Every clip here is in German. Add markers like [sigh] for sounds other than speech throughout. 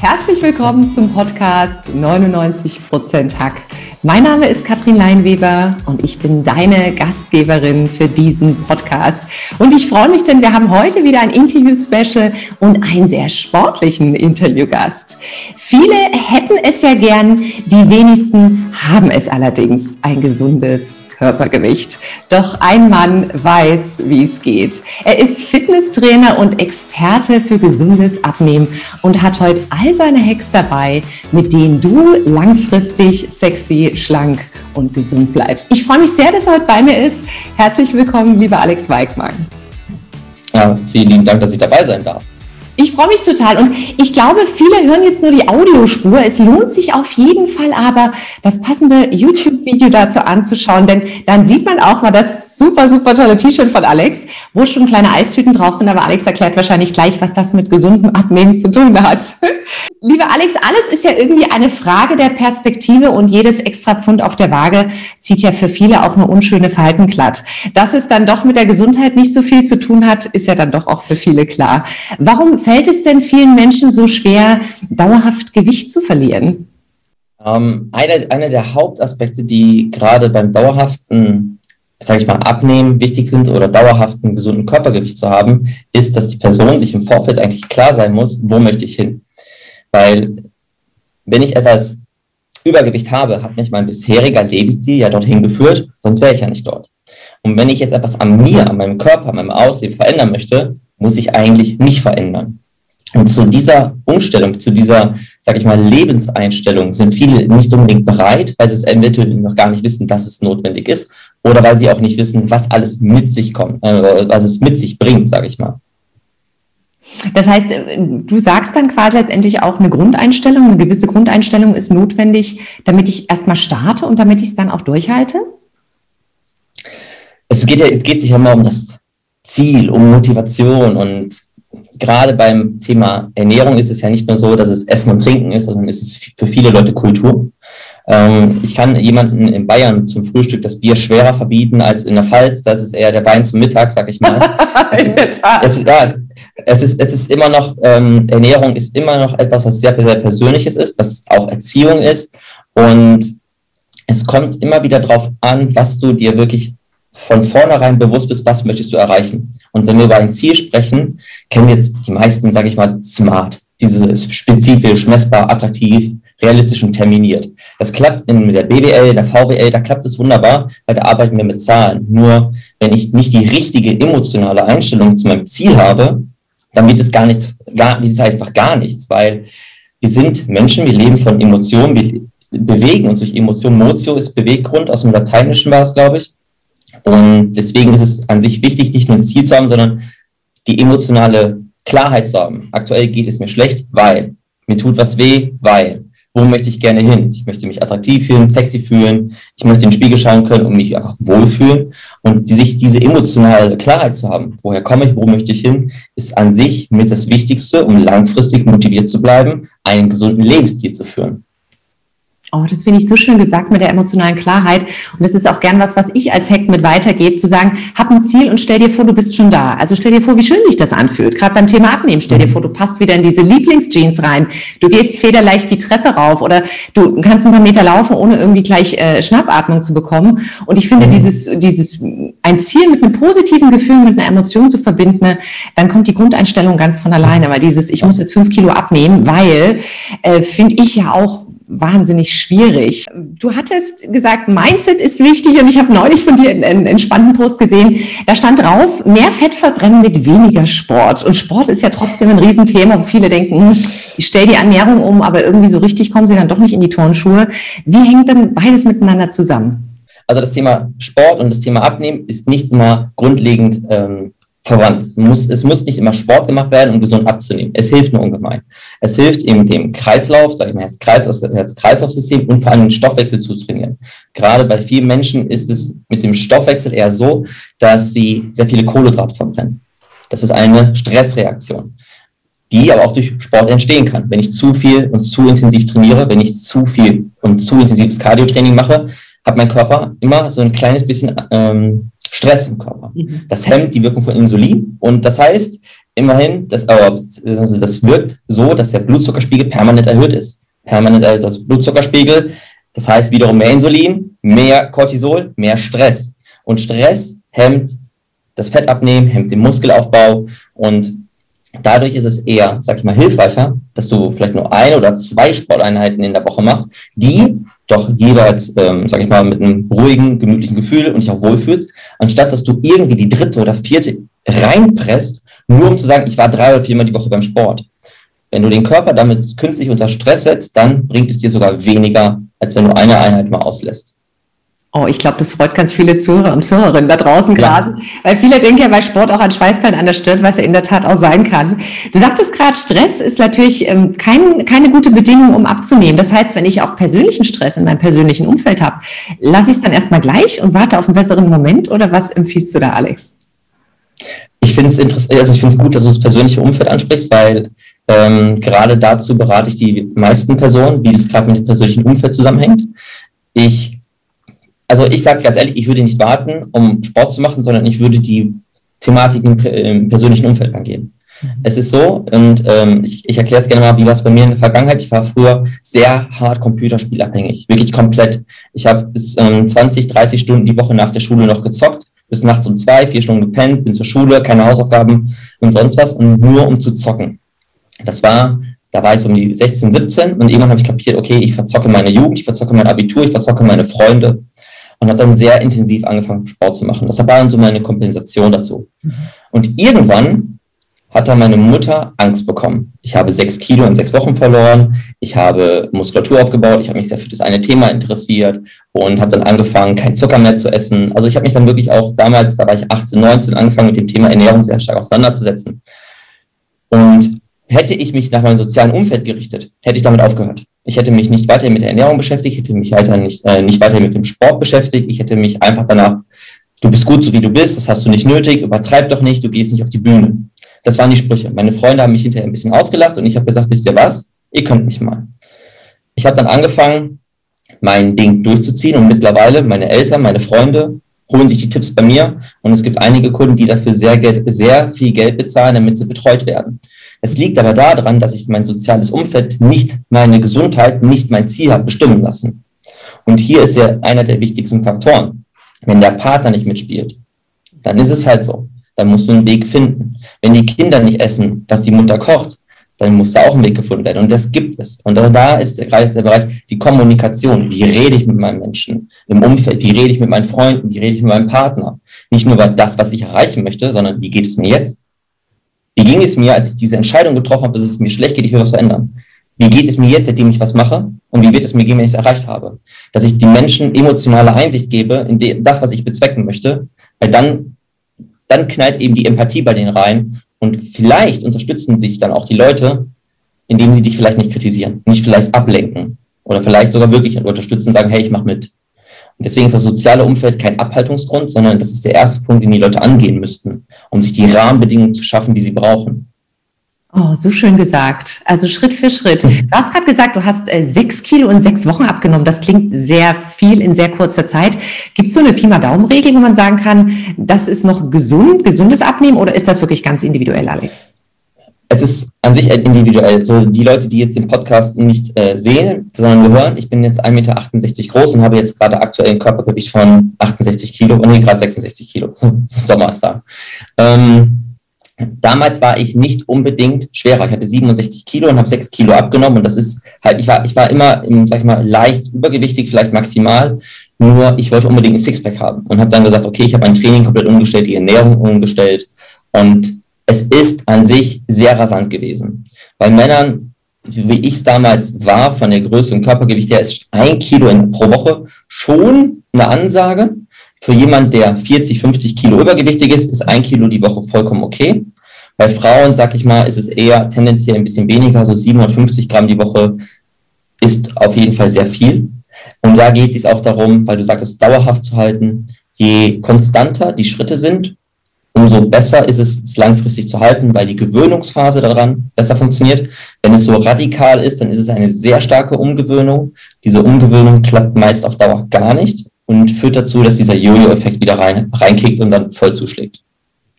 Herzlich willkommen zum Podcast 99% Hack. Mein Name ist Katrin Leinweber und ich bin deine Gastgeberin für diesen Podcast. Und ich freue mich, denn wir haben heute wieder ein Interview-Special und einen sehr sportlichen Interviewgast. Viele hätten es ja gern, die wenigsten haben es allerdings, ein gesundes Körpergewicht. Doch ein Mann weiß, wie es geht. Er ist Fitnesstrainer und Experte für gesundes Abnehmen und hat heute all seine Hacks dabei, mit denen du langfristig sexy schlank und gesund bleibst. Ich freue mich sehr, dass er heute bei mir ist. Herzlich willkommen, lieber Alex Weigmann. Ja, vielen lieben Dank, dass ich dabei sein darf. Ich freue mich total und ich glaube, viele hören jetzt nur die Audiospur. Es lohnt sich auf jeden Fall aber, das passende YouTube-Video dazu anzuschauen, denn dann sieht man auch mal das super, super tolle T-Shirt von Alex, wo schon kleine Eistüten drauf sind, aber Alex erklärt wahrscheinlich gleich, was das mit gesundem Abnehmen zu tun hat. [laughs] Lieber Alex, alles ist ja irgendwie eine Frage der Perspektive und jedes extra Pfund auf der Waage zieht ja für viele auch eine unschöne Verhalten glatt. Dass es dann doch mit der Gesundheit nicht so viel zu tun hat, ist ja dann doch auch für viele klar. Warum fällt es denn vielen Menschen so schwer, dauerhaft Gewicht zu verlieren? Ähm, einer, einer der Hauptaspekte, die gerade beim dauerhaften, sage ich mal, Abnehmen wichtig sind oder dauerhaften gesunden Körpergewicht zu haben, ist, dass die Person sich im Vorfeld eigentlich klar sein muss, wo möchte ich hin. Weil wenn ich etwas Übergewicht habe, hat mich mein bisheriger Lebensstil ja dorthin geführt, sonst wäre ich ja nicht dort. Und wenn ich jetzt etwas an mir, an meinem Körper, an meinem Aussehen verändern möchte, muss ich eigentlich mich verändern. Und zu dieser Umstellung, zu dieser, sag ich mal, Lebenseinstellung sind viele nicht unbedingt bereit, weil sie es eventuell noch gar nicht wissen, dass es notwendig ist, oder weil sie auch nicht wissen, was alles mit sich kommt, äh, was es mit sich bringt, sage ich mal. Das heißt, du sagst dann quasi letztendlich auch eine Grundeinstellung, eine gewisse Grundeinstellung ist notwendig, damit ich erstmal starte und damit ich es dann auch durchhalte? Es geht ja, es geht sich ja immer um das Ziel, um Motivation und gerade beim Thema Ernährung ist es ja nicht nur so, dass es Essen und Trinken ist, sondern es ist für viele Leute Kultur. Ähm, ich kann jemanden in Bayern zum Frühstück das Bier schwerer verbieten als in der Pfalz. Das ist eher der Wein zum Mittag, sag ich mal. [laughs] es, ist, es, ja, es, ist, es ist immer noch, ähm, Ernährung ist immer noch etwas, was sehr, sehr Persönliches ist, was auch Erziehung ist. Und es kommt immer wieder darauf an, was du dir wirklich von vornherein bewusst bist, was möchtest du erreichen. Und wenn wir über ein Ziel sprechen, kennen jetzt die meisten, sage ich mal, smart. Dieses spezifisch, messbar, attraktiv, realistisch und terminiert. Das klappt in der BWL, der VWL, da klappt es wunderbar, weil da arbeiten wir mit Zahlen. Nur wenn ich nicht die richtige emotionale Einstellung zu meinem Ziel habe, dann wird es gar nichts, gar, wird es einfach gar nichts, weil wir sind Menschen, wir leben von Emotionen, wir bewegen uns durch Emotionen. Motio ist Beweggrund, aus dem Lateinischen war es, glaube ich. Und deswegen ist es an sich wichtig, nicht nur ein Ziel zu haben, sondern die emotionale Klarheit zu haben. Aktuell geht es mir schlecht, weil mir tut was weh, weil wo möchte ich gerne hin? Ich möchte mich attraktiv fühlen, sexy fühlen. Ich möchte in den Spiegel schauen können und mich einfach wohlfühlen. Und die, sich diese emotionale Klarheit zu haben, woher komme ich, wo möchte ich hin, ist an sich mit das Wichtigste, um langfristig motiviert zu bleiben, einen gesunden Lebensstil zu führen. Oh, das finde ich so schön gesagt mit der emotionalen Klarheit. Und das ist auch gern was, was ich als Hack mit weitergebe, zu sagen, hab ein Ziel und stell dir vor, du bist schon da. Also stell dir vor, wie schön sich das anfühlt. Gerade beim Thema Abnehmen, stell dir vor, du passt wieder in diese Lieblingsjeans rein. Du gehst federleicht die Treppe rauf oder du kannst ein paar Meter laufen, ohne irgendwie gleich äh, Schnappatmung zu bekommen. Und ich finde, mhm. dieses, dieses, ein Ziel mit einem positiven Gefühl, mit einer Emotion zu verbinden, dann kommt die Grundeinstellung ganz von alleine. Weil dieses, ich muss jetzt fünf Kilo abnehmen, weil, äh, finde ich ja auch wahnsinnig schwierig. Du hattest gesagt, Mindset ist wichtig und ich habe neulich von dir einen, entspannten Post gesehen. Da stand drauf, mehr Fett verbrennen mit weniger Sport. Und Sport ist ja trotzdem ein Riesenthema und viele denken, hm, ich stelle die Ernährung um, aber irgendwie so richtig kommen sie dann doch nicht in die Turnschuhe. Wie hängt denn beides miteinander zusammen? Also das Thema Sport und das Thema Abnehmen ist nicht immer grundlegend ähm, verwandt. Es muss, nicht immer Sport gemacht werden, um gesund abzunehmen. Es hilft nur ungemein. Es hilft eben dem Kreislauf, sage ich mal, Herz-Kreislauf-System und vor allem den Stoffwechsel zu trainieren. Gerade bei vielen Menschen ist es mit dem Stoffwechsel eher so, dass sie sehr viele Kohlenhydrate verbrennen. Das ist eine Stressreaktion, die aber auch durch Sport entstehen kann. Wenn ich zu viel und zu intensiv trainiere, wenn ich zu viel und zu intensives Cardio-Training mache, hat mein Körper immer so ein kleines bisschen ähm, Stress im Körper. Mhm. Das hemmt die Wirkung von Insulin und das heißt immerhin, dass, also das wirkt so, dass der Blutzuckerspiegel permanent erhöht ist. Permanent erhöht das Blutzuckerspiegel, das heißt wiederum mehr Insulin, mehr Cortisol, mehr Stress. Und Stress hemmt das Fettabnehmen, hemmt den Muskelaufbau und dadurch ist es eher, sag ich mal, hilfreicher, dass du vielleicht nur eine oder zwei Sporteinheiten in der Woche machst, die doch jeweils, ähm, sag ich mal, mit einem ruhigen, gemütlichen Gefühl und dich auch wohlfühlst, anstatt dass du irgendwie die dritte oder vierte reinpresst, nur um zu sagen, ich war drei oder viermal die Woche beim Sport. Wenn du den Körper damit künstlich unter Stress setzt, dann bringt es dir sogar weniger, als wenn du eine Einheit mal auslässt. Oh, ich glaube, das freut ganz viele Zuhörer und Zuhörerinnen da draußen gerade, ja. weil viele denken ja bei Sport auch an Schweißperlen an der Stirn, was ja in der Tat auch sein kann. Du sagtest gerade, Stress ist natürlich ähm, kein, keine gute Bedingung, um abzunehmen. Das heißt, wenn ich auch persönlichen Stress in meinem persönlichen Umfeld habe, lasse ich es dann erstmal gleich und warte auf einen besseren Moment oder was empfiehlst du da, Alex? Ich finde es interessant, also ich finde es gut, dass du das persönliche Umfeld ansprichst, weil ähm, gerade dazu berate ich die meisten Personen, wie das gerade mit dem persönlichen Umfeld zusammenhängt. Ich also ich sage ganz ehrlich, ich würde nicht warten, um Sport zu machen, sondern ich würde die Thematik im, im persönlichen Umfeld angehen. Mhm. Es ist so, und ähm, ich, ich erkläre es gerne mal, wie war es bei mir in der Vergangenheit. Ich war früher sehr hart computerspielabhängig, wirklich komplett. Ich habe bis ähm, 20, 30 Stunden die Woche nach der Schule noch gezockt, bis nachts um zwei, vier Stunden gepennt, bin zur Schule, keine Hausaufgaben und sonst was, und nur um zu zocken. Das war, da war ich so um die 16, 17 und irgendwann habe ich kapiert, okay, ich verzocke meine Jugend, ich verzocke mein Abitur, ich verzocke meine Freunde und habe dann sehr intensiv angefangen, Sport zu machen. Das war dann so meine Kompensation dazu. Mhm. Und irgendwann hat dann meine Mutter Angst bekommen. Ich habe sechs Kilo in sechs Wochen verloren. Ich habe Muskulatur aufgebaut. Ich habe mich sehr für das eine Thema interessiert und habe dann angefangen, kein Zucker mehr zu essen. Also ich habe mich dann wirklich auch damals, da war ich 18, 19, angefangen mit dem Thema Ernährung sehr stark auseinanderzusetzen. Und hätte ich mich nach meinem sozialen Umfeld gerichtet, hätte ich damit aufgehört. Ich hätte mich nicht weiter mit der Ernährung beschäftigt, hätte mich weiter nicht, äh, nicht weiter mit dem Sport beschäftigt. Ich hätte mich einfach danach, du bist gut so wie du bist, das hast du nicht nötig, übertreib doch nicht, du gehst nicht auf die Bühne. Das waren die Sprüche. Meine Freunde haben mich hinterher ein bisschen ausgelacht und ich habe gesagt, wisst ihr was? Ihr könnt mich mal. Ich habe dann angefangen, mein Ding durchzuziehen und mittlerweile meine Eltern, meine Freunde holen sich die Tipps bei mir und es gibt einige Kunden, die dafür sehr, sehr viel Geld bezahlen, damit sie betreut werden. Es liegt aber daran, dass ich mein soziales Umfeld nicht meine Gesundheit, nicht mein Ziel habe bestimmen lassen. Und hier ist ja einer der wichtigsten Faktoren. Wenn der Partner nicht mitspielt, dann ist es halt so. Dann musst du einen Weg finden. Wenn die Kinder nicht essen, was die Mutter kocht, dann muss da auch ein Weg gefunden werden. Und das gibt es. Und da ist der, Bereich die Kommunikation. Wie rede ich mit meinen Menschen im Umfeld? Wie rede ich mit meinen Freunden? Wie rede ich mit meinem Partner? Nicht nur über das, was ich erreichen möchte, sondern wie geht es mir jetzt? Wie ging es mir, als ich diese Entscheidung getroffen habe, dass es mir schlecht geht, ich will was verändern? Wie geht es mir jetzt, seitdem ich was mache? Und wie wird es mir gehen, wenn ich es erreicht habe? Dass ich die Menschen emotionale Einsicht gebe in das, was ich bezwecken möchte, weil dann, dann knallt eben die Empathie bei denen rein und vielleicht unterstützen sich dann auch die Leute, indem sie dich vielleicht nicht kritisieren, nicht vielleicht ablenken oder vielleicht sogar wirklich unterstützen, sagen, hey, ich mach mit. Deswegen ist das soziale Umfeld kein Abhaltungsgrund, sondern das ist der erste Punkt, den die Leute angehen müssten, um sich die Rahmenbedingungen zu schaffen, die sie brauchen. Oh, so schön gesagt. Also Schritt für Schritt. Du hast gerade gesagt, du hast äh, sechs Kilo in sechs Wochen abgenommen. Das klingt sehr viel in sehr kurzer Zeit. Gibt es so eine Pi mal Daumen-Regel, wo man sagen kann, das ist noch gesund, gesundes Abnehmen oder ist das wirklich ganz individuell, Alex? es ist an sich individuell. So die Leute, die jetzt den Podcast nicht äh, sehen, sondern hören, ich bin jetzt 1,68 Meter groß und habe jetzt gerade aktuell ein Körpergewicht von 68 Kilo, und nee, gerade 66 Kilo. Sommer ist da. Ähm, damals war ich nicht unbedingt schwerer. Ich hatte 67 Kilo und habe 6 Kilo abgenommen und das ist halt, ich war, ich war immer, im, sag ich mal, leicht übergewichtig, vielleicht maximal. Nur ich wollte unbedingt ein Sixpack haben und habe dann gesagt, okay, ich habe mein Training komplett umgestellt, die Ernährung umgestellt und es ist an sich sehr rasant gewesen. Bei Männern, wie ich es damals war, von der Größe und Körpergewicht her, ist ein Kilo pro Woche schon eine Ansage. Für jemand, der 40, 50 Kilo übergewichtig ist, ist ein Kilo die Woche vollkommen okay. Bei Frauen, sag ich mal, ist es eher tendenziell ein bisschen weniger, so 750 Gramm die Woche ist auf jeden Fall sehr viel. Und da geht es auch darum, weil du sagtest, dauerhaft zu halten, je konstanter die Schritte sind, umso besser ist es, es langfristig zu halten, weil die Gewöhnungsphase daran besser funktioniert. Wenn es so radikal ist, dann ist es eine sehr starke Umgewöhnung. Diese Umgewöhnung klappt meist auf Dauer gar nicht und führt dazu, dass dieser Jojo-Effekt wieder rein, reinkickt und dann voll zuschlägt.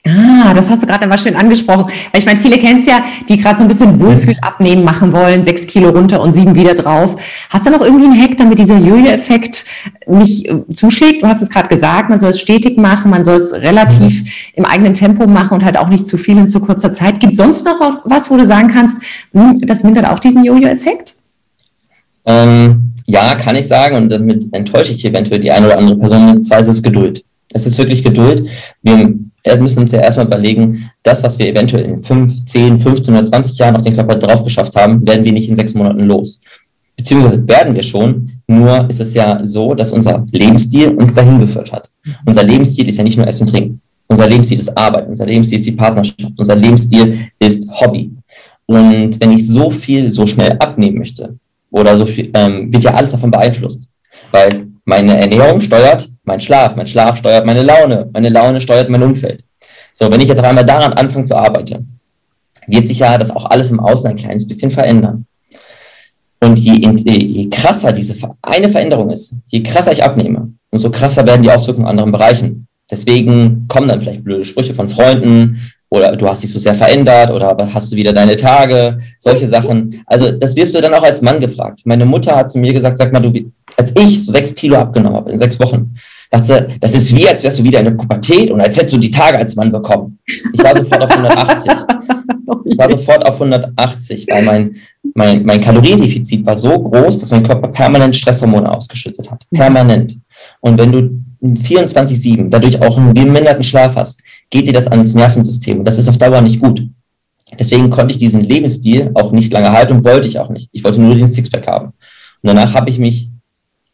Ah, das hast du gerade mal schön angesprochen. Weil ich meine, viele kennen es ja, die gerade so ein bisschen Wohlfühl abnehmen machen wollen, sechs Kilo runter und sieben wieder drauf. Hast du noch irgendwie einen Hack, damit dieser Jojo-Effekt nicht äh, zuschlägt? Du hast es gerade gesagt, man soll es stetig machen, man soll es relativ mhm. im eigenen Tempo machen und halt auch nicht zu viel in zu kurzer Zeit. Gibt es sonst noch was, wo du sagen kannst, hm, das mindert auch diesen Jojo-Effekt? Ähm, ja, kann ich sagen und damit enttäusche ich eventuell die eine oder andere Person. Zwar ist es Geduld. Es ist wirklich Geduld. Wir müssen uns ja erstmal überlegen, das, was wir eventuell in 5, 10, 15 oder 20 Jahren auf den Körper drauf geschafft haben, werden wir nicht in sechs Monaten los. Beziehungsweise werden wir schon, nur ist es ja so, dass unser Lebensstil uns dahin geführt hat. Unser Lebensstil ist ja nicht nur Essen und Trinken. Unser Lebensstil ist Arbeit, unser Lebensstil ist die Partnerschaft, unser Lebensstil ist Hobby. Und wenn ich so viel so schnell abnehmen möchte, oder so viel, ähm, wird ja alles davon beeinflusst. Weil meine Ernährung steuert mein Schlaf, mein Schlaf steuert meine Laune, meine Laune steuert mein Umfeld. So, wenn ich jetzt auf einmal daran anfange zu arbeiten, wird sich ja das auch alles im Außen ein kleines bisschen verändern. Und je, je krasser diese eine Veränderung ist, je krasser ich abnehme, umso krasser werden die Auswirkungen in anderen Bereichen. Deswegen kommen dann vielleicht blöde Sprüche von Freunden oder du hast dich so sehr verändert oder hast du wieder deine Tage, solche Sachen. Also das wirst du dann auch als Mann gefragt. Meine Mutter hat zu mir gesagt, sag mal, du, als ich so sechs Kilo abgenommen habe in sechs Wochen, dachte, das ist wie, als wärst du wieder in der Pubertät und als hättest du die Tage als Mann bekommen. Ich war sofort auf 180. Ich war sofort auf 180, weil mein, mein, mein Kaloriendefizit war so groß, dass mein Körper permanent Stresshormone ausgeschüttet hat. Permanent. Und wenn du 24-7 dadurch auch einen beminderten Schlaf hast, geht dir das ans Nervensystem. Und das ist auf Dauer nicht gut. Deswegen konnte ich diesen Lebensstil auch nicht lange halten und wollte ich auch nicht. Ich wollte nur den Sixpack haben. Und danach habe ich mich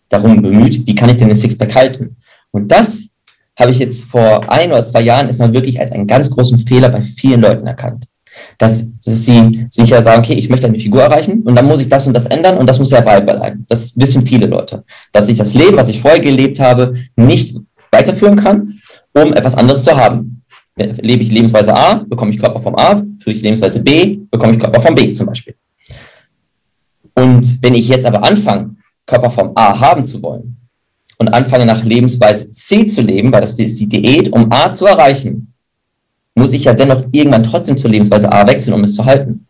darum bemüht, wie kann ich denn den Sixpack halten? Und das habe ich jetzt vor ein oder zwei Jahren erstmal wirklich als einen ganz großen Fehler bei vielen Leuten erkannt. Dass, dass sie sich ja sagen, okay, ich möchte eine Figur erreichen und dann muss ich das und das ändern und das muss ja beibehalten. Das wissen viele Leute. Dass ich das Leben, was ich vorher gelebt habe, nicht weiterführen kann, um etwas anderes zu haben. Lebe ich Lebensweise A, bekomme ich Körper vom A, führe ich Lebensweise B, bekomme ich Körper vom B zum Beispiel. Und wenn ich jetzt aber anfange, Körperform A haben zu wollen und anfange nach Lebensweise C zu leben, weil das ist die Diät, um A zu erreichen, muss ich ja dennoch irgendwann trotzdem zur Lebensweise A wechseln, um es zu halten.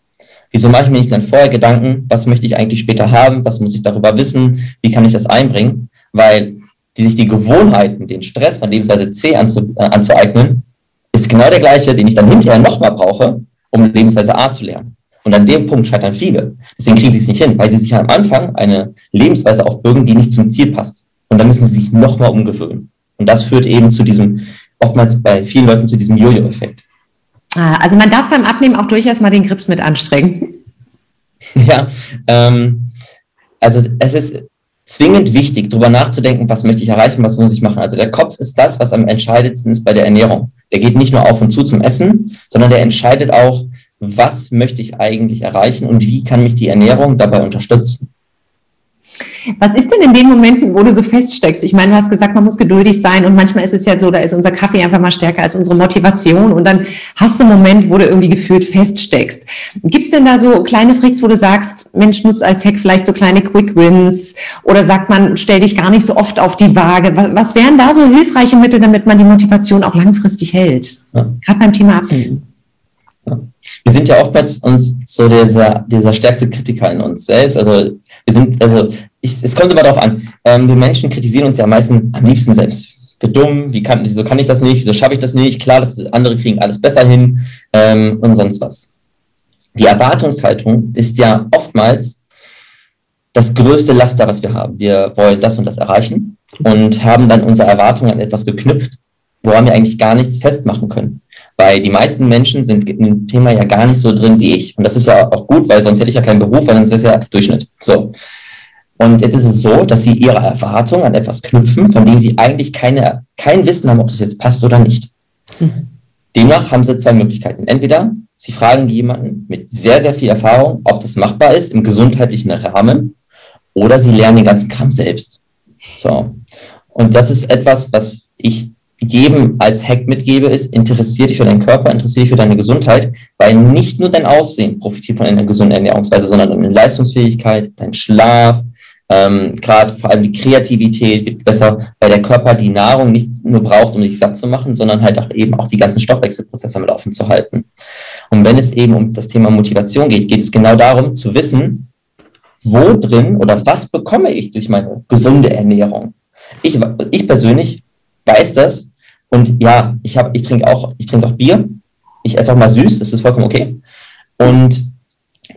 Wieso mache ich mir nicht dann vorher Gedanken, was möchte ich eigentlich später haben, was muss ich darüber wissen, wie kann ich das einbringen? Weil die sich die Gewohnheiten, den Stress von Lebensweise C anzu, äh, anzueignen, ist genau der gleiche, den ich dann hinterher nochmal brauche, um Lebensweise A zu lernen. Und an dem Punkt scheitern viele. Deswegen kriegen sie es nicht hin, weil sie sich am Anfang eine Lebensweise aufbürgen, die nicht zum Ziel passt. Und dann müssen sie sich nochmal umgewöhnen. Und das führt eben zu diesem, oftmals bei vielen Leuten zu diesem Jojo-Effekt. Ah, also man darf beim Abnehmen auch durchaus mal den Grips mit anstrengen. [laughs] Ja, ähm, also es ist zwingend wichtig, darüber nachzudenken, was möchte ich erreichen, was muss ich machen. Also der Kopf ist das, was am entscheidendsten ist bei der Ernährung. Der geht nicht nur auf und zu zum Essen, sondern der entscheidet auch, was möchte ich eigentlich erreichen und wie kann mich die Ernährung dabei unterstützen. Was ist denn in den Momenten, wo du so feststeckst? Ich meine, du hast gesagt, man muss geduldig sein und manchmal ist es ja so, da ist unser Kaffee einfach mal stärker als unsere Motivation und dann hast du einen Moment, wo du irgendwie gefühlt feststeckst. Gibt es denn da so kleine Tricks, wo du sagst, Mensch, nutz als Hack vielleicht so kleine Quick Wins oder sagt man, stell dich gar nicht so oft auf die Waage? Was, was wären da so hilfreiche Mittel, damit man die Motivation auch langfristig hält? Ja. Gerade beim Thema Abnehmen. Wir sind ja oftmals uns so dieser, dieser stärkste Kritiker in uns selbst. Also wir sind, also ich, es kommt immer darauf an. Ähm, wir Menschen kritisieren uns ja meistens am liebsten selbst. Wie dumm, wie kann, wieso kann ich das nicht, wieso schaffe ich das nicht? Klar, dass andere kriegen alles besser hin ähm, und sonst was. Die Erwartungshaltung ist ja oftmals das größte Laster, was wir haben. Wir wollen das und das erreichen und haben dann unsere Erwartungen an etwas geknüpft, woran wir eigentlich gar nichts festmachen können. Weil die meisten Menschen sind in dem Thema ja gar nicht so drin wie ich. Und das ist ja auch gut, weil sonst hätte ich ja keinen Beruf, weil sonst wäre es ja Durchschnitt. So. Und jetzt ist es so, dass sie ihre Erwartung an etwas knüpfen, von dem sie eigentlich keine, kein Wissen haben, ob das jetzt passt oder nicht. Mhm. Demnach haben sie zwei Möglichkeiten. Entweder sie fragen jemanden mit sehr, sehr viel Erfahrung, ob das machbar ist im gesundheitlichen Rahmen, oder sie lernen den ganzen Kram selbst. So. Und das ist etwas, was ich jedem als Hack mitgebe, ist, interessier dich für deinen Körper, interessier dich für deine Gesundheit, weil nicht nur dein Aussehen profitiert von einer gesunden Ernährungsweise, sondern deine Leistungsfähigkeit, dein Schlaf, ähm, Gerade vor allem die Kreativität wird besser, weil der Körper die Nahrung nicht nur braucht, um sich satt zu machen, sondern halt auch eben auch die ganzen Stoffwechselprozesse mit offen zu halten. Und wenn es eben um das Thema Motivation geht, geht es genau darum zu wissen, wo drin oder was bekomme ich durch meine gesunde Ernährung. Ich, ich persönlich weiß das und ja, ich habe, ich trinke auch, ich trinke auch Bier. Ich esse auch mal süß, das ist vollkommen okay. Und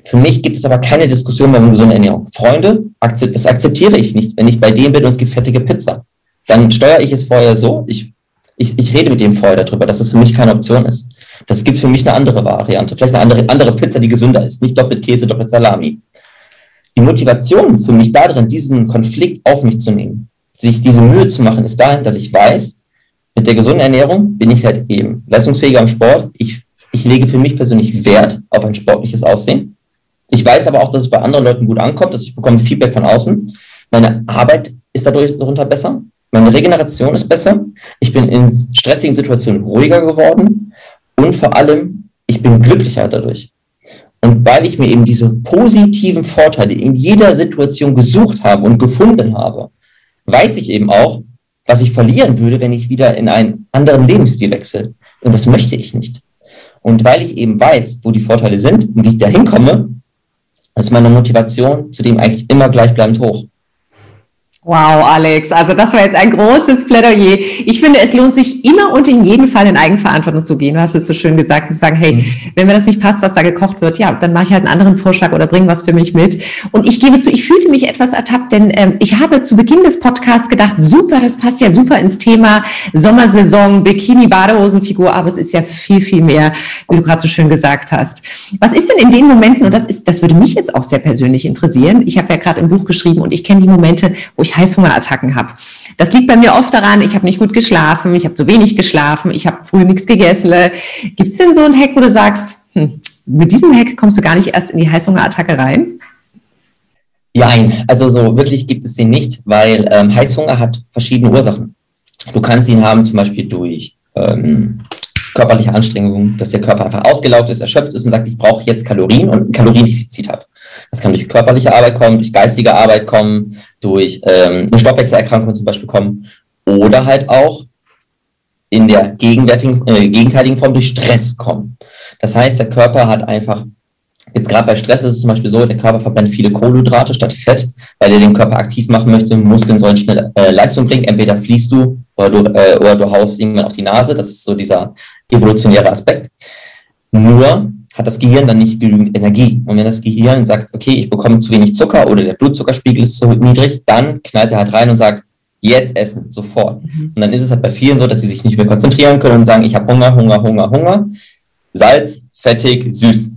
für mich gibt es aber keine Diskussion mehr um gesunde Ernährung. Freunde, das akzeptiere ich nicht. Wenn ich bei dem bin und es gibt fettige Pizza, dann steuere ich es vorher so, ich, ich, ich rede mit dem vorher darüber, dass es für mich keine Option ist. Das gibt für mich eine andere Variante, vielleicht eine andere, andere Pizza, die gesünder ist, nicht doppelt Käse, doppelt Salami. Die Motivation für mich darin, diesen Konflikt auf mich zu nehmen, sich diese Mühe zu machen, ist dahin, dass ich weiß, mit der gesunden Ernährung bin ich halt eben leistungsfähiger im Sport. Ich, ich lege für mich persönlich Wert auf ein sportliches Aussehen. Ich weiß aber auch, dass es bei anderen Leuten gut ankommt, dass ich bekomme Feedback von außen. Meine Arbeit ist dadurch darunter besser. Meine Regeneration ist besser. Ich bin in stressigen Situationen ruhiger geworden. Und vor allem, ich bin glücklicher dadurch. Und weil ich mir eben diese positiven Vorteile in jeder Situation gesucht habe und gefunden habe, weiß ich eben auch, was ich verlieren würde, wenn ich wieder in einen anderen Lebensstil wechsle. Und das möchte ich nicht. Und weil ich eben weiß, wo die Vorteile sind und wie ich da hinkomme, ist meine Motivation zudem eigentlich immer gleichbleibend hoch. Wow, Alex, also das war jetzt ein großes Plädoyer. Ich finde, es lohnt sich immer und in jedem Fall in Eigenverantwortung zu gehen. Du hast es so schön gesagt, zu sagen, hey, mhm. wenn mir das nicht passt, was da gekocht wird, ja, dann mache ich halt einen anderen Vorschlag oder bringe was für mich mit. Und ich gebe zu, ich fühlte mich etwas ertappt, denn ähm, ich habe zu Beginn des Podcasts gedacht, super, das passt ja super ins Thema Sommersaison, Bikini, Badehosenfigur, aber es ist ja viel, viel mehr, wie du gerade so schön gesagt hast. Was ist denn in den Momenten, und das ist, das würde mich jetzt auch sehr persönlich interessieren, ich habe ja gerade ein Buch geschrieben und ich kenne die Momente, wo ich Heißhungerattacken habe. Das liegt bei mir oft daran, ich habe nicht gut geschlafen, ich habe zu wenig geschlafen, ich habe früh nichts gegessen. Gibt es denn so einen Hack, wo du sagst, hm, mit diesem Hack kommst du gar nicht erst in die Heißhungerattacke rein? Nein, also so wirklich gibt es den nicht, weil ähm, Heißhunger hat verschiedene Ursachen. Du kannst ihn haben zum Beispiel durch ähm, körperliche Anstrengung, dass der Körper einfach ausgelaugt ist, erschöpft ist und sagt, ich brauche jetzt Kalorien und ein Kaloriendefizit hat. Das kann durch körperliche Arbeit kommen, durch geistige Arbeit kommen, durch ähm, eine Stoffwechselerkrankung zum Beispiel kommen oder halt auch in der gegenwärtigen, äh, gegenteiligen Form durch Stress kommen. Das heißt, der Körper hat einfach, jetzt gerade bei Stress ist es zum Beispiel so, der Körper verbrennt viele Kohlenhydrate statt Fett, weil er den Körper aktiv machen möchte. Muskeln sollen schnell äh, Leistung bringen. Entweder fließt du oder du, äh, oder du haust irgendwann auf die Nase. Das ist so dieser evolutionäre Aspekt. Nur hat das Gehirn dann nicht genügend Energie. Und wenn das Gehirn sagt, okay, ich bekomme zu wenig Zucker oder der Blutzuckerspiegel ist zu niedrig, dann knallt er halt rein und sagt, jetzt essen, sofort. Mhm. Und dann ist es halt bei vielen so, dass sie sich nicht mehr konzentrieren können und sagen, ich habe Hunger, Hunger, Hunger, Hunger. Salz, fettig, süß.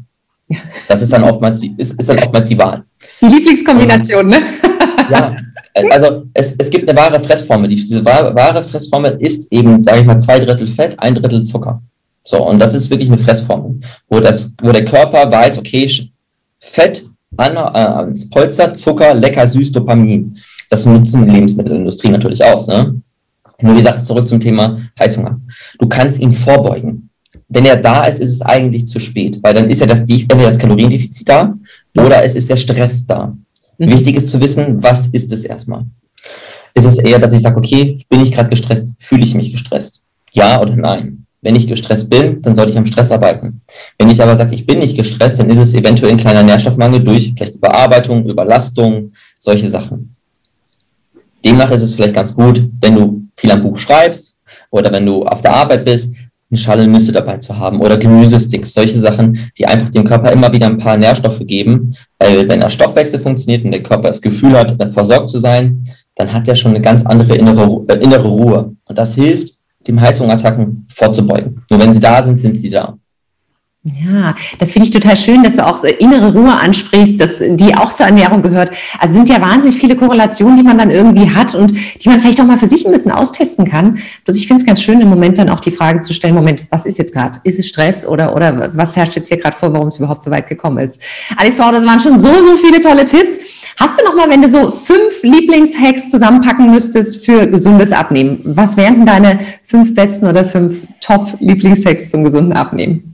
Das ist dann oftmals die, ist, ist dann oftmals die Wahl. Die Lieblingskombination, ne? Ja, also es, es gibt eine wahre Fressformel. Diese wahre, Fressformel ist eben, sage ich mal, zwei Drittel Fett, ein Drittel Zucker. So, und das ist wirklich eine Fressformel, wo, das, wo der Körper weiß, okay, Fett, an, äh, Polster, Zucker, lecker, süß, Dopamin. Das nutzen die Lebensmittelindustrie natürlich aus. Ne? Nur wie gesagt, zurück zum Thema Heißhunger. Du kannst ihn vorbeugen. Wenn er da ist, ist es eigentlich zu spät, weil dann ist ja das, das Kaloriendefizit da oder es ist der Stress da. Mhm. Wichtig ist zu wissen, was ist es erstmal. Ist es eher, dass ich sage, okay, bin ich gerade gestresst? Fühle ich mich gestresst? Ja oder nein? Wenn ich gestresst bin, dann sollte ich am Stress arbeiten. Wenn ich aber sage, ich bin nicht gestresst, dann ist es eventuell ein kleiner Nährstoffmangel durch vielleicht Überarbeitung, Überlastung, solche Sachen. Demnach ist es vielleicht ganz gut, wenn du viel am Buch schreibst oder wenn du auf der Arbeit bist, eine Schale Nüsse dabei zu haben oder Gemüsesticks, solche Sachen, die einfach dem Körper immer wieder ein paar Nährstoffe geben. Weil wenn der Stoffwechsel funktioniert und der Körper das Gefühl hat, versorgt zu sein, dann hat er schon eine ganz andere innere, äh, innere Ruhe. Und das hilft dem Heißhungerattacken vorzubeugen. Nur wenn sie da sind, sind sie da. Ja, das finde ich total schön, dass du auch innere Ruhe ansprichst, dass die auch zur Ernährung gehört. Also sind ja wahnsinnig viele Korrelationen, die man dann irgendwie hat und die man vielleicht auch mal für sich ein bisschen austesten kann. Bloß ich finde es ganz schön, im Moment dann auch die Frage zu stellen, Moment, was ist jetzt gerade? Ist es Stress oder, oder was herrscht jetzt hier gerade vor, warum es überhaupt so weit gekommen ist? Alex, wow, das waren schon so, so viele tolle Tipps. Hast du noch mal, wenn du so fünf Lieblingshacks zusammenpacken müsstest für gesundes Abnehmen, was wären denn deine fünf besten oder fünf Top-Lieblingshacks zum gesunden Abnehmen?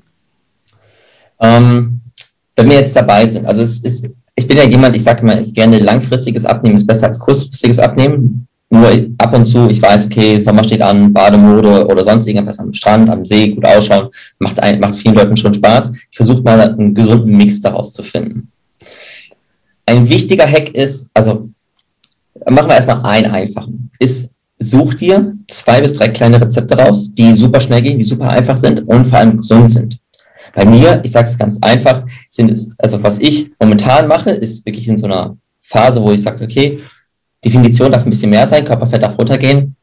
Ähm, wenn wir jetzt dabei sind, also es ist, ich bin ja jemand, ich sage immer gerne, langfristiges Abnehmen ist besser als kurzfristiges Abnehmen. Nur ab und zu, ich weiß, okay, Sommer steht an, Bademode oder sonst irgendwas am Strand, am See, gut ausschauen, macht, ein, macht vielen Leuten schon Spaß. Ich versuche mal einen gesunden Mix daraus zu finden. Ein wichtiger Hack ist, also machen wir erstmal einen einfachen, ist, such dir zwei bis drei kleine Rezepte raus, die super schnell gehen, die super einfach sind und vor allem gesund sind. Bei mir, ich sage es ganz einfach, sind es, also was ich momentan mache, ist wirklich in so einer Phase, wo ich sage, okay, Definition darf ein bisschen mehr sein, Körperfett darf runtergehen.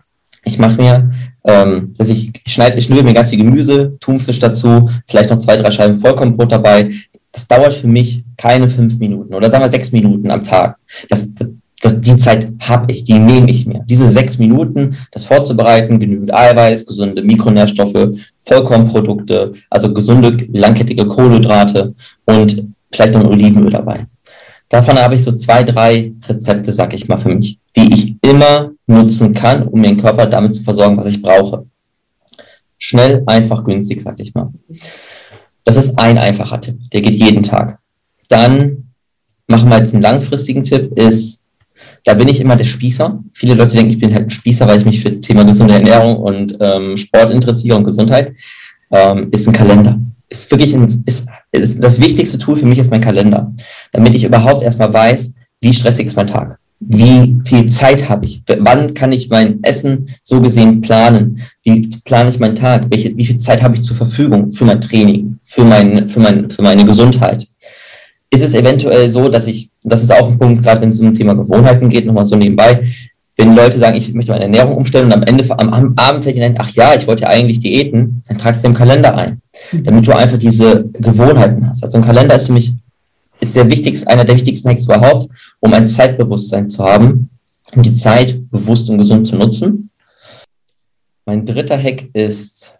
Ich mache mir, ähm, dass ich schneide, ich mir ganz viel Gemüse, Thunfisch dazu, vielleicht noch zwei, drei Scheiben Vollkornbrot dabei. Das dauert für mich keine fünf Minuten oder sagen wir sechs Minuten am Tag. Das, das, das, die Zeit habe ich, die nehme ich mir. Diese sechs Minuten, das vorzubereiten, genügend Eiweiß, gesunde Mikronährstoffe, Vollkornprodukte, also gesunde, langkettige Kohlenhydrate und vielleicht noch Olivenöl dabei. Davon habe ich so zwei, drei Rezepte, sag ich mal, für mich, die ich immer nutzen kann, um den Körper damit zu versorgen, was ich brauche. Schnell, einfach, günstig, sag ich mal. Das ist ein einfacher Tipp, der geht jeden Tag. Dann machen wir jetzt einen langfristigen Tipp, ist da bin ich immer der Spießer. Viele Leute denken, ich bin halt ein Spießer, weil ich mich für das Thema gesunde Ernährung und ähm, Sport interessiere und Gesundheit. Ähm, ist ein Kalender. Ist wirklich ein, ist, ist das wichtigste Tool für mich ist mein Kalender, damit ich überhaupt erstmal weiß, wie stressig ist mein Tag. Wie viel Zeit habe ich? Wann kann ich mein Essen so gesehen planen? Wie plane ich meinen Tag? Welche, wie viel Zeit habe ich zur Verfügung für mein Training, für, mein, für, mein, für meine Gesundheit? Ist es eventuell so, dass ich, das ist auch ein Punkt, gerade wenn es um das Thema Gewohnheiten geht, nochmal so nebenbei, wenn Leute sagen, ich möchte meine Ernährung umstellen und am Ende, am Abend fällt ihnen ein, ach ja, ich wollte ja eigentlich Diäten, dann trag es im Kalender ein, damit du einfach diese Gewohnheiten hast. Also ein Kalender ist für mich, ist der wichtigste, einer der wichtigsten Hacks überhaupt, um ein Zeitbewusstsein zu haben, um die Zeit bewusst und gesund zu nutzen. Mein dritter Hack ist,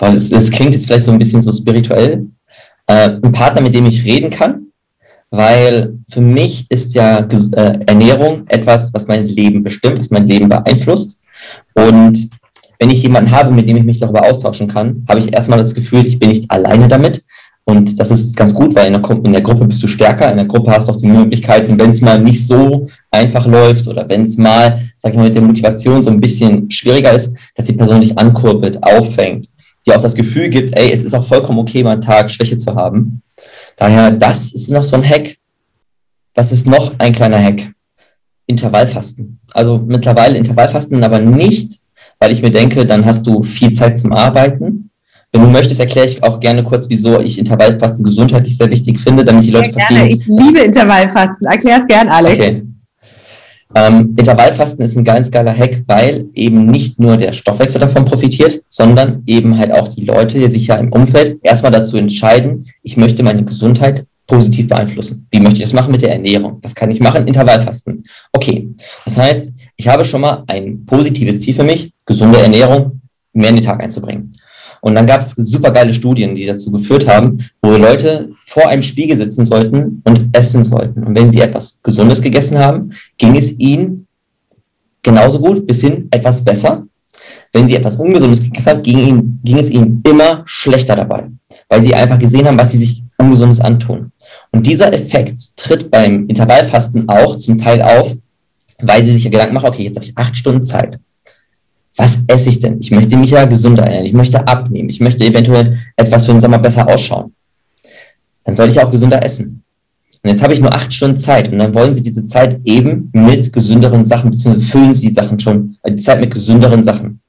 es klingt jetzt vielleicht so ein bisschen so spirituell, äh, ein Partner, mit dem ich reden kann, weil für mich ist ja äh, Ernährung etwas, was mein Leben bestimmt, was mein Leben beeinflusst. Und wenn ich jemanden habe, mit dem ich mich darüber austauschen kann, habe ich erstmal das Gefühl, ich bin nicht alleine damit. Und das ist ganz gut, weil in der, in der Gruppe bist du stärker. In der Gruppe hast du auch die Möglichkeiten, wenn es mal nicht so einfach läuft oder wenn es mal, sag ich mal, mit der Motivation so ein bisschen schwieriger ist, dass die Person dich ankurbelt, auffängt die auch das Gefühl gibt, ey, es ist auch vollkommen okay, mal einen Tag Schwäche zu haben. Daher, das ist noch so ein Hack. Was ist noch ein kleiner Hack? Intervallfasten. Also mittlerweile Intervallfasten, aber nicht, weil ich mir denke, dann hast du viel Zeit zum Arbeiten. Wenn du möchtest, erkläre ich auch gerne kurz, wieso ich Intervallfasten gesundheitlich sehr wichtig finde, damit die Leute ja, verstehen. Ich liebe Intervallfasten. Erklär es gern, Alex. Okay. Ähm, Intervallfasten ist ein ganz geiler Hack, weil eben nicht nur der Stoffwechsel davon profitiert, sondern eben halt auch die Leute, die sich ja im Umfeld erstmal dazu entscheiden, ich möchte meine Gesundheit positiv beeinflussen. Wie möchte ich das machen mit der Ernährung? Was kann ich machen? Intervallfasten. Okay. Das heißt, ich habe schon mal ein positives Ziel für mich, gesunde Ernährung mehr in den Tag einzubringen. Und dann gab es super geile Studien, die dazu geführt haben, wo Leute vor einem Spiegel sitzen sollten und essen sollten. Und wenn sie etwas Gesundes gegessen haben, ging es ihnen genauso gut, bis hin etwas besser. Wenn sie etwas Ungesundes gegessen haben, ging, ihnen, ging es ihnen immer schlechter dabei, weil sie einfach gesehen haben, was sie sich Ungesundes antun. Und dieser Effekt tritt beim Intervallfasten auch zum Teil auf, weil sie sich ja Gedanken machen, okay, jetzt habe ich acht Stunden Zeit was esse ich denn? Ich möchte mich ja gesünder ernähren, ich möchte abnehmen, ich möchte eventuell etwas für den Sommer besser ausschauen. Dann soll ich auch gesünder essen. Und jetzt habe ich nur acht Stunden Zeit und dann wollen Sie diese Zeit eben mit gesünderen Sachen, beziehungsweise füllen Sie die Sachen schon, die Zeit mit gesünderen Sachen.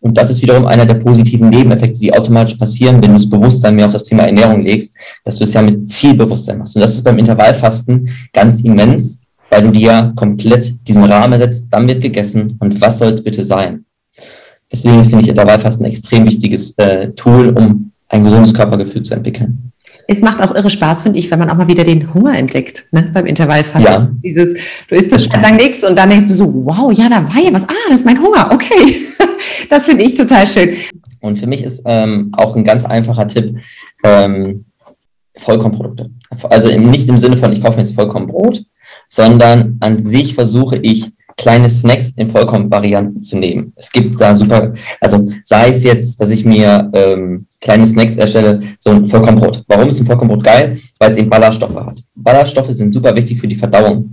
Und das ist wiederum einer der positiven Nebeneffekte, die automatisch passieren, wenn du das Bewusstsein mehr auf das Thema Ernährung legst, dass du es ja mit Zielbewusstsein machst. Und das ist beim Intervallfasten ganz immens, weil du dir komplett diesen Rahmen setzt, dann wird gegessen und was soll es bitte sein? Deswegen finde ich Intervallfasten ein extrem wichtiges äh, Tool, um ein gesundes Körpergefühl zu entwickeln. Es macht auch irre Spaß, finde ich, wenn man auch mal wieder den Hunger entdeckt, ne, beim Intervallfasten. Ja. Dieses, du isst das lang nichts und dann denkst du so, wow, ja, da war ja was. Ah, das ist mein Hunger, okay. [laughs] das finde ich total schön. Und für mich ist ähm, auch ein ganz einfacher Tipp, ähm, Vollkornprodukte. Also nicht im Sinne von, ich kaufe mir jetzt Vollkornbrot, sondern an sich versuche ich, kleine Snacks in Vollkornvarianten zu nehmen. Es gibt da super, also sei es jetzt, dass ich mir ähm, kleine Snacks erstelle, so ein Vollkornbrot. Warum ist ein Vollkornbrot geil? Weil es eben Ballaststoffe hat. Ballaststoffe sind super wichtig für die Verdauung.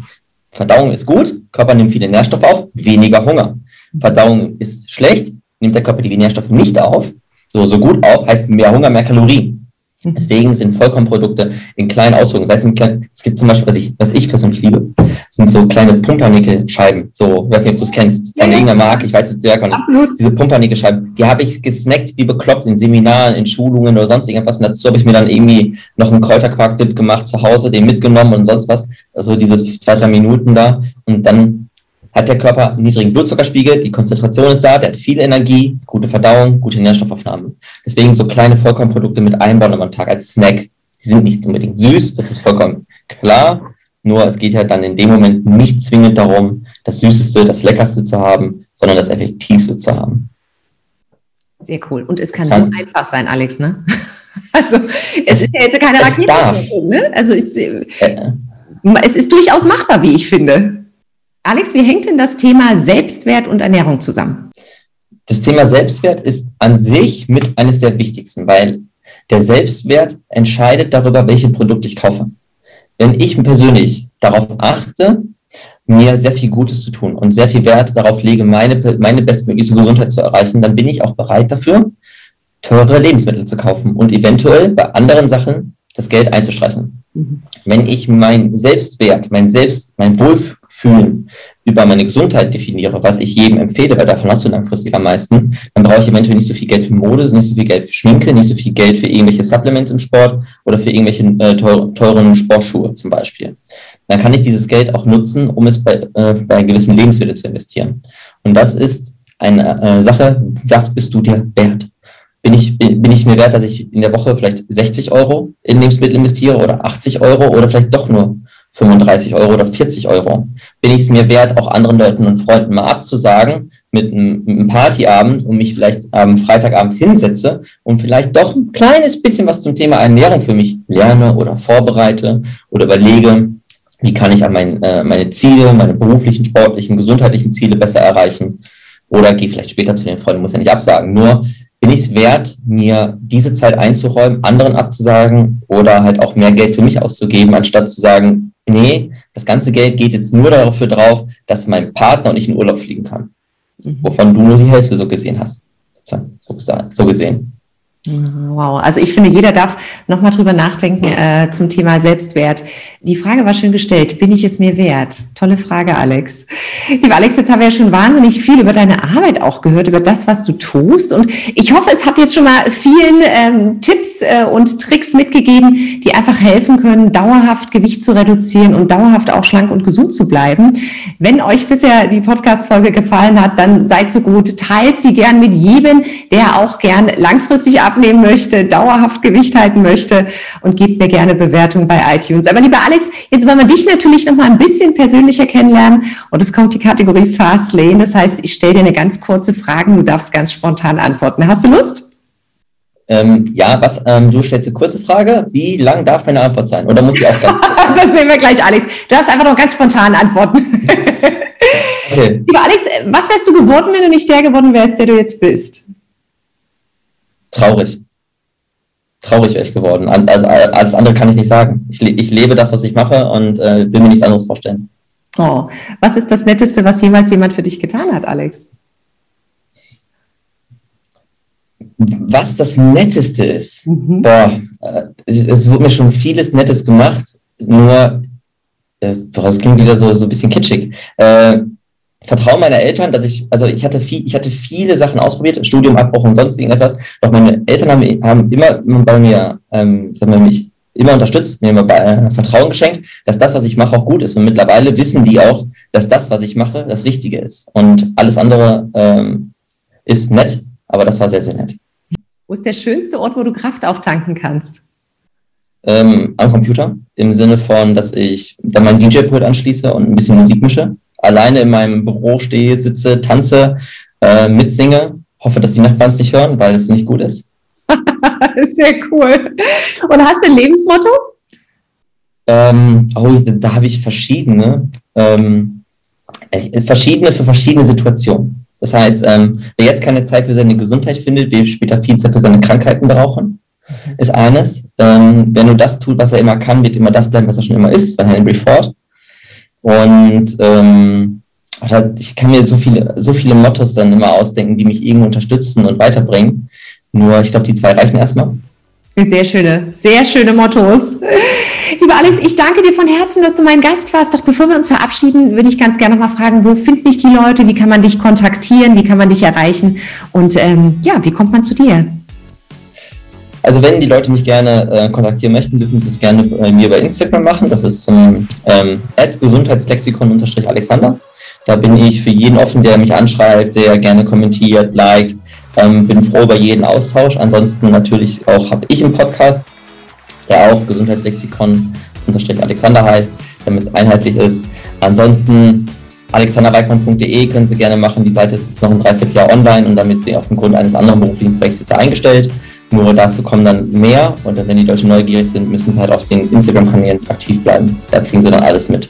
Verdauung ist gut, Körper nimmt viele Nährstoffe auf, weniger Hunger. Verdauung ist schlecht, nimmt der Körper die Nährstoffe nicht auf, so, so gut auf, heißt mehr Hunger, mehr Kalorien. Mhm. Deswegen sind Vollkornprodukte in kleinen Ausführungen. Das heißt, es gibt zum Beispiel, was ich, was ich persönlich liebe, sind so kleine Pumpernickel-Scheiben. So, ich weiß nicht, ob du es kennst, von ja, irgendeiner Marke, ich weiß jetzt ja gar nicht. Absolut. Diese Pumpernickel-Scheiben, die habe ich gesnackt wie bekloppt in Seminaren, in Schulungen oder sonst irgendwas. Und dazu habe ich mir dann irgendwie noch einen Kräuterquark-Dip gemacht zu Hause, den mitgenommen und sonst was. Also diese zwei, drei Minuten da. Und dann hat der Körper einen niedrigen Blutzuckerspiegel, die Konzentration ist da, der hat viel Energie, gute Verdauung, gute Nährstoffaufnahme. Deswegen so kleine Vollkornprodukte mit einbauen am Tag als Snack. Die sind nicht unbedingt süß, das ist vollkommen klar. Nur es geht ja dann in dem Moment nicht zwingend darum, das Süßeste, das Leckerste zu haben, sondern das Effektivste zu haben. Sehr cool. Und es kann so einfach sein, Alex, ne? [laughs] Also es, es ist ja jetzt keine Rakete. Ne? Also es, äh, es ist durchaus machbar, wie ich finde. Alex, wie hängt denn das Thema Selbstwert und Ernährung zusammen? Das Thema Selbstwert ist an sich mit eines der wichtigsten, weil der Selbstwert entscheidet darüber, welche Produkte ich kaufe. Wenn ich persönlich darauf achte, mir sehr viel Gutes zu tun und sehr viel Wert darauf lege, meine, meine bestmögliche Gesundheit zu erreichen, dann bin ich auch bereit dafür, teure Lebensmittel zu kaufen und eventuell bei anderen Sachen das Geld einzustreichen. Mhm. Wenn ich mein Selbstwert, mein Selbst, mein Wohlfühl fühlen, über meine Gesundheit definiere, was ich jedem empfehle, weil davon hast du langfristig am meisten, dann brauche ich eventuell nicht so viel Geld für Mode, nicht so viel Geld für Schminke, nicht so viel Geld für irgendwelche Supplements im Sport oder für irgendwelche äh, teuren Sportschuhe zum Beispiel. Dann kann ich dieses Geld auch nutzen, um es bei, äh, bei gewissen Lebensmitteln zu investieren. Und das ist eine äh, Sache, was bist du dir wert? Bin ich, bin ich mir wert, dass ich in der Woche vielleicht 60 Euro in Lebensmittel investiere oder 80 Euro oder vielleicht doch nur 35 Euro oder 40 Euro. Bin ich es mir wert, auch anderen Leuten und Freunden mal abzusagen mit einem, Partyabend und mich vielleicht am Freitagabend hinsetze und vielleicht doch ein kleines bisschen was zum Thema Ernährung für mich lerne oder vorbereite oder überlege, wie kann ich an mein, äh, meine Ziele, meine beruflichen, sportlichen, gesundheitlichen Ziele besser erreichen oder gehe vielleicht später zu den Freunden, muss ja nicht absagen. Nur bin ich es wert, mir diese Zeit einzuräumen, anderen abzusagen oder halt auch mehr Geld für mich auszugeben, anstatt zu sagen, nee, das ganze Geld geht jetzt nur dafür drauf, dass mein Partner und ich in Urlaub fliegen kann. Mhm. Wovon du nur die Hälfte so gesehen hast. So, so gesehen. Wow, also ich finde, jeder darf nochmal drüber nachdenken äh, zum Thema Selbstwert. Die Frage war schön gestellt, bin ich es mir wert? Tolle Frage, Alex. Lieber Alex, jetzt haben wir ja schon wahnsinnig viel über deine Arbeit auch gehört, über das, was du tust. Und ich hoffe, es hat jetzt schon mal vielen ähm, Tipps äh, und Tricks mitgegeben, die einfach helfen können, dauerhaft Gewicht zu reduzieren und dauerhaft auch schlank und gesund zu bleiben. Wenn euch bisher die Podcast-Folge gefallen hat, dann seid so gut, teilt sie gern mit jedem, der auch gern langfristig ab abnehmen möchte, dauerhaft Gewicht halten möchte und gebt mir gerne Bewertung bei iTunes. Aber lieber Alex, jetzt wollen wir dich natürlich noch mal ein bisschen persönlicher kennenlernen und es kommt die Kategorie Fast Lane. Das heißt, ich stelle dir eine ganz kurze Frage, du darfst ganz spontan antworten. Hast du Lust? Ähm, ja, was, ähm, du stellst eine kurze Frage. Wie lang darf meine Antwort sein? Oder muss sie auch ganz [laughs] Das sehen wir gleich, Alex. Du darfst einfach noch ganz spontan antworten. [laughs] okay. Lieber Alex, was wärst du geworden, wenn du nicht der geworden wärst, der du jetzt bist? Traurig. Traurig wäre ich geworden. Also, alles andere kann ich nicht sagen. Ich, ich lebe das, was ich mache und äh, will mir nichts anderes vorstellen. Oh, was ist das Netteste, was jemals jemand für dich getan hat, Alex? Was das Netteste ist? Mhm. Boah, äh, es wurde mir schon vieles Nettes gemacht, nur, äh, das klingt wieder so, so ein bisschen kitschig. Äh, Vertrauen meiner Eltern, dass ich, also ich hatte viel, ich hatte viele Sachen ausprobiert, Studium, Abbruch und sonst irgendetwas. Doch meine Eltern haben, haben immer bei mir, ähm, sagen wir, mich immer unterstützt, mir immer bei, äh, Vertrauen geschenkt, dass das, was ich mache, auch gut ist. Und mittlerweile wissen die auch, dass das, was ich mache, das Richtige ist. Und alles andere ähm, ist nett, aber das war sehr, sehr nett. Wo ist der schönste Ort, wo du Kraft auftanken kannst? Ähm, am Computer, im Sinne von, dass ich dann mein DJ-Pult anschließe und ein bisschen Musik mische. Alleine in meinem Büro stehe, sitze, tanze, äh, mitsinge. Hoffe, dass die Nachbarn es nicht hören, weil es nicht gut ist. [laughs] Sehr cool. Und hast du ein Lebensmotto? Ähm, oh, da, da habe ich verschiedene. Ähm, äh, verschiedene für verschiedene Situationen. Das heißt, ähm, wer jetzt keine Zeit für seine Gesundheit findet, wird später viel Zeit für seine Krankheiten brauchen, ist eines. Ähm, wer nur das tut, was er immer kann, wird immer das bleiben, was er schon immer ist, von Henry Ford. Und ähm, ich kann mir so viele, so viele Mottos dann immer ausdenken, die mich irgendwo unterstützen und weiterbringen. Nur, ich glaube, die zwei reichen erstmal. Sehr schöne, sehr schöne Mottos. [laughs] Lieber Alex, ich danke dir von Herzen, dass du mein Gast warst. Doch bevor wir uns verabschieden, würde ich ganz gerne noch mal fragen, wo finden dich die Leute? Wie kann man dich kontaktieren? Wie kann man dich erreichen? Und ähm, ja, wie kommt man zu dir? Also wenn die Leute mich gerne äh, kontaktieren möchten, dürfen sie es gerne bei mir bei Instagram machen. Das ist ähm, Gesundheitslexikon-Alexander. Da bin ich für jeden offen, der mich anschreibt, der gerne kommentiert, liked. Ähm, bin froh über jeden Austausch. Ansonsten natürlich auch habe ich einen Podcast, der auch Gesundheitslexikon-Alexander heißt, damit es einheitlich ist. Ansonsten alexanderweikmann.de können Sie gerne machen. Die Seite ist jetzt noch ein Dreivierteljahr online und damit sie auf dem Grund eines anderen beruflichen Projekts jetzt eingestellt. Nur dazu kommen dann mehr und dann, wenn die Leute neugierig sind, müssen sie halt auf den Instagram-Kanälen aktiv bleiben. Da kriegen sie dann alles mit.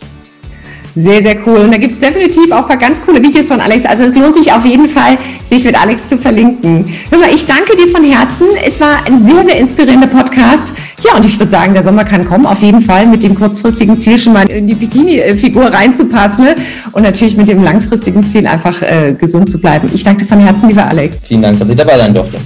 Sehr, sehr cool. Und da gibt es definitiv auch ein paar ganz coole Videos von Alex. Also es lohnt sich auf jeden Fall, sich mit Alex zu verlinken. Hör mal, ich danke dir von Herzen. Es war ein sehr, sehr inspirierender Podcast. Ja, und ich würde sagen, der Sommer kann kommen, auf jeden Fall mit dem kurzfristigen Ziel schon mal in die Bikini-Figur reinzupassen. Ne? Und natürlich mit dem langfristigen Ziel, einfach äh, gesund zu bleiben. Ich danke dir von Herzen, lieber Alex. Vielen Dank, dass ich dabei sein durfte.